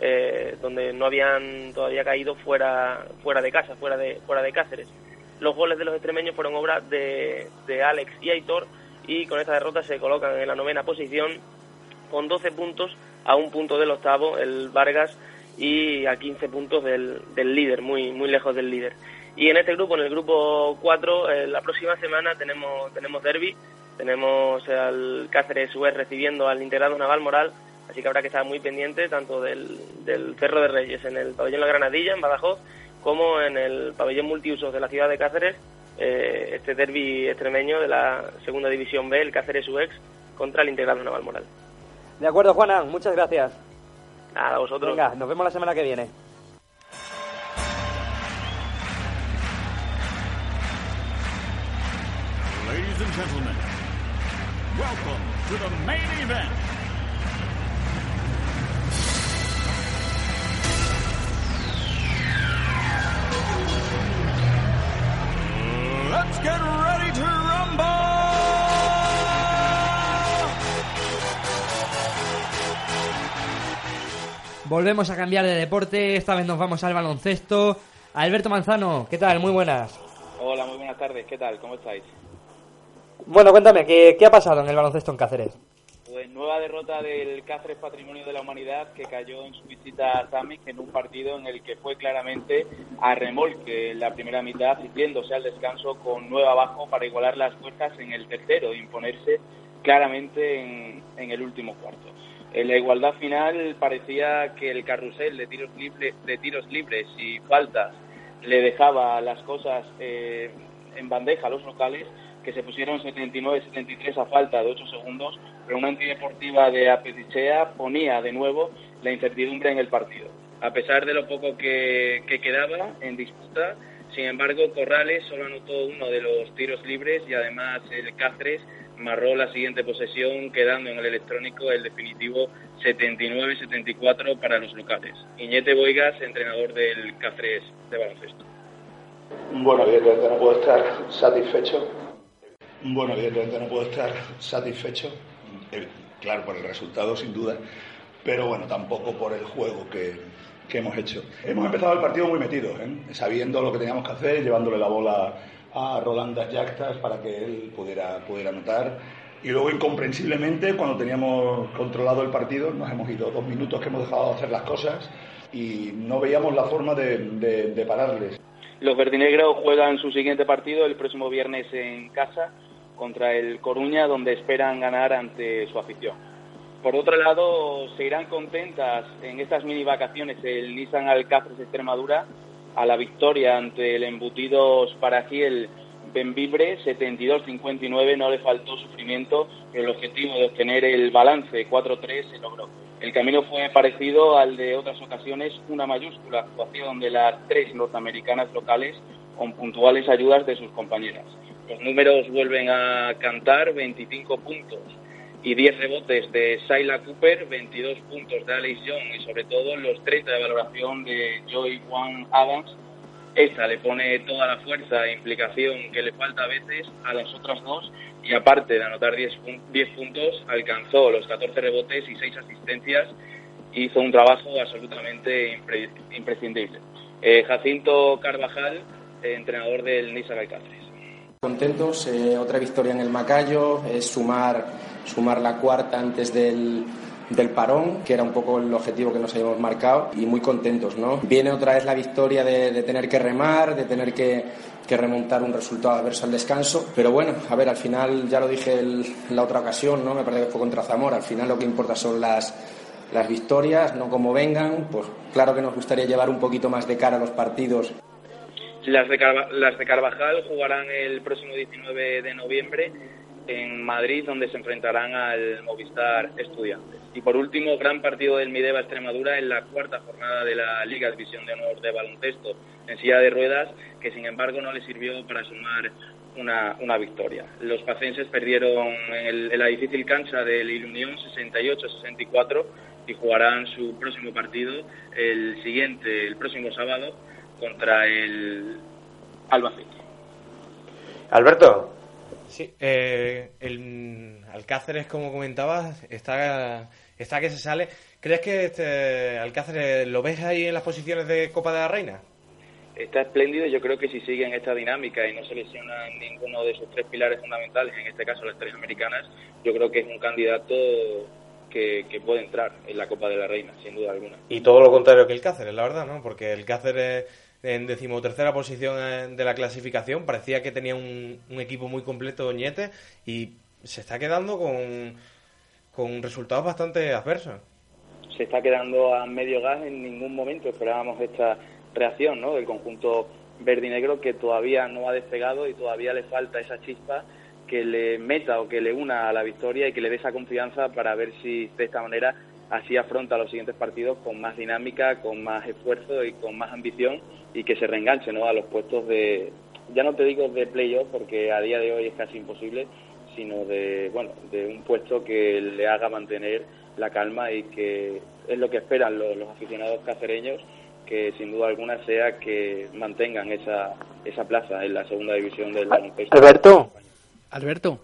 eh, donde no habían todavía caído fuera, fuera de casa, fuera de, fuera de Cáceres. Los goles de los extremeños fueron obra de, de Alex y Aitor y con esta derrota se colocan en la novena posición con 12 puntos a un punto del octavo, el Vargas, y a 15 puntos del, del líder, muy, muy lejos del líder. Y en este grupo, en el grupo 4, eh, la próxima semana tenemos, tenemos derby, tenemos al Cáceres US recibiendo al integrado Naval Moral, así que habrá que estar muy pendiente tanto del, del Cerro de Reyes en el pabellón La Granadilla, en Badajoz, como en el pabellón multiusos de la ciudad de Cáceres, eh, este derby extremeño de la segunda división B, el Cáceres UX, contra el integrado Naval Moral. De acuerdo, Juana, muchas gracias. Nada, a vosotros. Venga, nos vemos la semana que viene. Ladies and gentlemen, welcome to the main event. Let's get ready to rumble! Volvemos a cambiar de deporte, esta vez nos vamos al baloncesto. Alberto Manzano, ¿qué tal? Muy buenas. Hola, muy buenas tardes. ¿Qué tal? ¿Cómo estáis? Bueno, cuéntame, ¿qué, qué ha pasado en el baloncesto en Cáceres? Pues nueva derrota del Cáceres Patrimonio de la Humanidad que cayó en su visita a Zamek en un partido en el que fue claramente a remolque la primera mitad, yéndose al descanso con nueve abajo para igualar las fuerzas en el tercero e imponerse claramente en, el último cuarto. En la igualdad final parecía que el carrusel de tiros, libre- de tiros libres y faltas le dejaba las cosas eh, en bandeja a los locales, que se pusieron 79-73 a falta de 8 segundos, pero una antideportiva de Apetichea ponía de nuevo la incertidumbre en el partido. A pesar de lo poco que, que quedaba en disputa, sin embargo, Corrales solo anotó uno de los tiros libres y además el Cáceres marró la siguiente posesión, quedando en el electrónico el definitivo 79-74 para los locales. Iñete Boigas, entrenador del Cáceres de baloncesto. Bueno, evidentemente no puedo estar satisfecho. Bueno, evidentemente no puedo estar satisfecho. Eh, Claro, por el resultado, sin duda. Pero bueno, tampoco por el juego que, que hemos hecho. Hemos empezado el partido muy metidos, ¿eh? sabiendo lo que teníamos que hacer, llevándole la bola a Rolandas Yactas para que él pudiera, pudiera anotar. Y luego, incomprensiblemente, cuando teníamos controlado el partido, nos hemos ido dos minutos que hemos dejado de hacer las cosas y no veíamos la forma de, de- de pararles. Los verdinegros juegan su siguiente partido el próximo viernes en casa contra el Coruña, donde esperan ganar ante su afición. Por otro lado, se irán contentas en estas mini vacaciones el Nissan Alcáceres Extremadura a la victoria ante el embutidos Paragiel Benvibre 72-59. No le faltó sufrimiento, pero el objetivo de obtener el balance 4-3 se logró. El camino fue parecido al de otras ocasiones, una mayúscula actuación de las tres norteamericanas locales con puntuales ayudas de sus compañeras. Los números vuelven a cantar 25 puntos y 10 rebotes de Sayla Cooper, 22 puntos de Alice Young y sobre todo los 30 de valoración de Joy Juan Adams. Esta le pone toda la fuerza e implicación que le falta a veces a las otras dos y aparte de anotar 10, pun- 10 puntos, alcanzó los 14 rebotes y 6 asistencias. Hizo un trabajo absolutamente impre- imprescindible. Eh, Jacinto Carvajal, entrenador del Nissan Alcáceres. Contentos, eh, otra victoria en el Macayo, es sumar, sumar la cuarta antes del, del parón, que era un poco el objetivo que nos habíamos marcado, y muy contentos, ¿no? Viene otra vez la victoria de, tener que remar, de tener que, que remontar un resultado adverso al descanso, pero bueno, a ver, al final, ya lo dije en la otra ocasión, ¿no? Me parece que fue contra Zamora, al final lo que importa son las, las victorias, no como vengan, pues claro que nos gustaría llevar un poquito más de cara a los partidos Las de, Carva- las de Carvajal jugarán el próximo 19 de noviembre en Madrid, donde se enfrentarán al Movistar Estudiantes. Y por último, gran partido del Mideva Extremadura en la cuarta jornada de la Liga División de Honor de Baloncesto en silla de ruedas, que sin embargo no le sirvió para sumar una, una victoria. Los pacenses perdieron en, la difícil cancha del Ilunión 68-64 y jugarán su próximo partido el siguiente, el próximo sábado, contra el Albacete. Alberto. Sí, eh, el Alcáceres, como comentabas, está, está que se sale. ¿Crees que este Alcáceres lo ves ahí en las posiciones de Copa de la Reina? Está espléndido, yo creo que si siguen esta dinámica y no se lesionan ninguno de sus tres pilares fundamentales, en este caso las tres americanas, yo creo que es un candidato que, que puede entrar en la Copa de la Reina, sin duda alguna. Y todo lo contrario que el Cáceres, la verdad, ¿no? Porque el Cáceres en decimotercera posición eh, de la clasificación parecía que tenía un, equipo muy completo Ñete y se está quedando con, con resultados bastante adversos. se está quedando a medio gas en ningún momento esperábamos esta reacción ¿no? del conjunto verde y negro que todavía no ha despegado y todavía le falta esa chispa que le meta o que le una a la victoria y que le dé esa confianza para ver si de esta manera así afronta los siguientes partidos con más dinámica, con más esfuerzo y con más ambición y que se reenganche ¿no? a los puestos de, ya no te digo de playoff porque a día de hoy es casi imposible, sino de, bueno, de un puesto que le haga mantener la calma y que es lo que esperan los, los aficionados cacereños, que sin duda alguna sea que mantengan esa, esa plaza en la segunda división del baloncesto. Alberto, Alberto,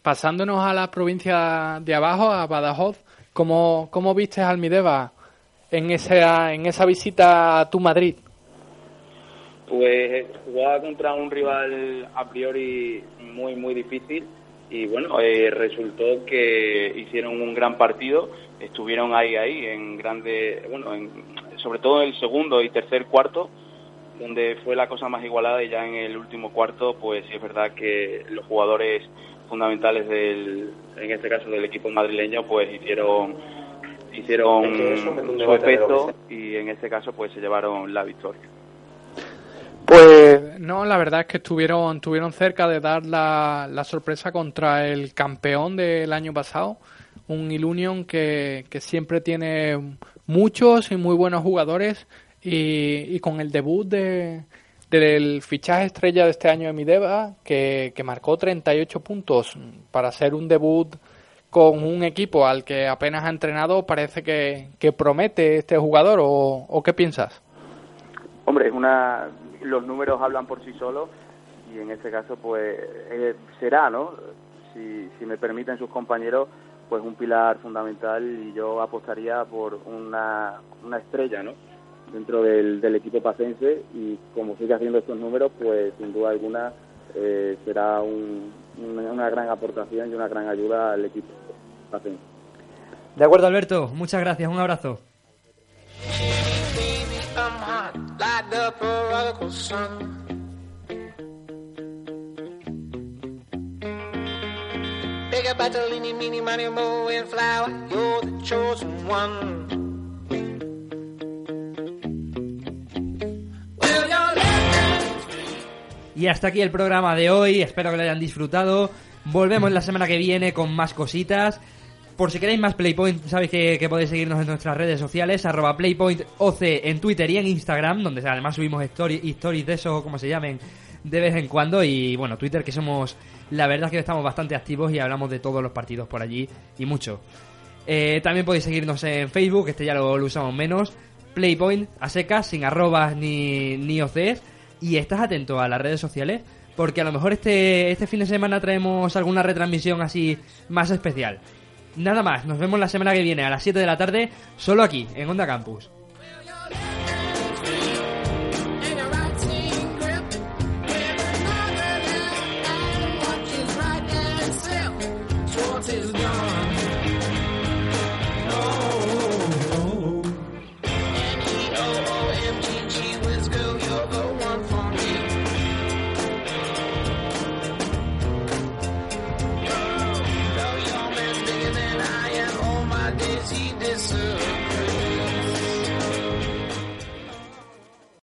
pasándonos a la provincia de abajo, a Badajoz, ¿cómo, cómo viste a Almideva en esa, en esa visita a tu Madrid? Pues jugaba contra un rival a priori muy, muy difícil y bueno, eh, resultó que hicieron un gran partido, estuvieron ahí, ahí, en grande, bueno, en, sobre todo en el segundo y tercer cuarto, donde fue la cosa más igualada y ya en el último cuarto, pues sí es verdad que los jugadores fundamentales del, en este caso del equipo madrileño, pues hicieron hicieron Es que su efecto y en este caso pues se llevaron la victoria. Pues no, la verdad es que estuvieron, estuvieron cerca de dar la, la sorpresa contra el campeón del año pasado, un Ilunion que, que siempre tiene muchos y muy buenos jugadores y, y con el debut de, del fichaje estrella de este año de Mideva, que, que marcó 38 puntos para ser un debut con un equipo al que apenas ha entrenado, parece que, que promete este jugador o, qué piensas? Hombre, una los números hablan por sí solos y en este caso pues eh, será, ¿no? Si, si me permiten sus compañeros, pues un pilar fundamental y yo apostaría por una, una estrella, ¿no? Dentro del, del equipo pacense y como sigue haciendo estos números, pues sin duda alguna eh, será un- una, gran aportación y una gran ayuda al equipo. De acuerdo, Alberto. Muchas gracias. Un abrazo. A mo, and flower. You're the chosen one. Y hasta aquí el programa de hoy. Espero que lo hayan disfrutado. Volvemos la semana que viene con más cositas. Por si queréis más Playpoint, sabéis que, podéis seguirnos en nuestras redes sociales, arroba PlaypointOC en Twitter y en Instagram, donde además subimos story, stories de eso, como se llamen, de vez en cuando. Y bueno, Twitter, que somos, la verdad es que estamos bastante activos y hablamos de todos los partidos por allí y mucho. Eh, también podéis seguirnos en Facebook, este ya lo, lo usamos menos. Playpoint, a secas, sin arrobas ni, ni OCs. Y estás atento a las redes sociales, porque a lo mejor este, este fin de semana traemos alguna retransmisión así más especial. Nada más, nos vemos la semana que viene a las 7 de la tarde, solo aquí, en Onda Campus.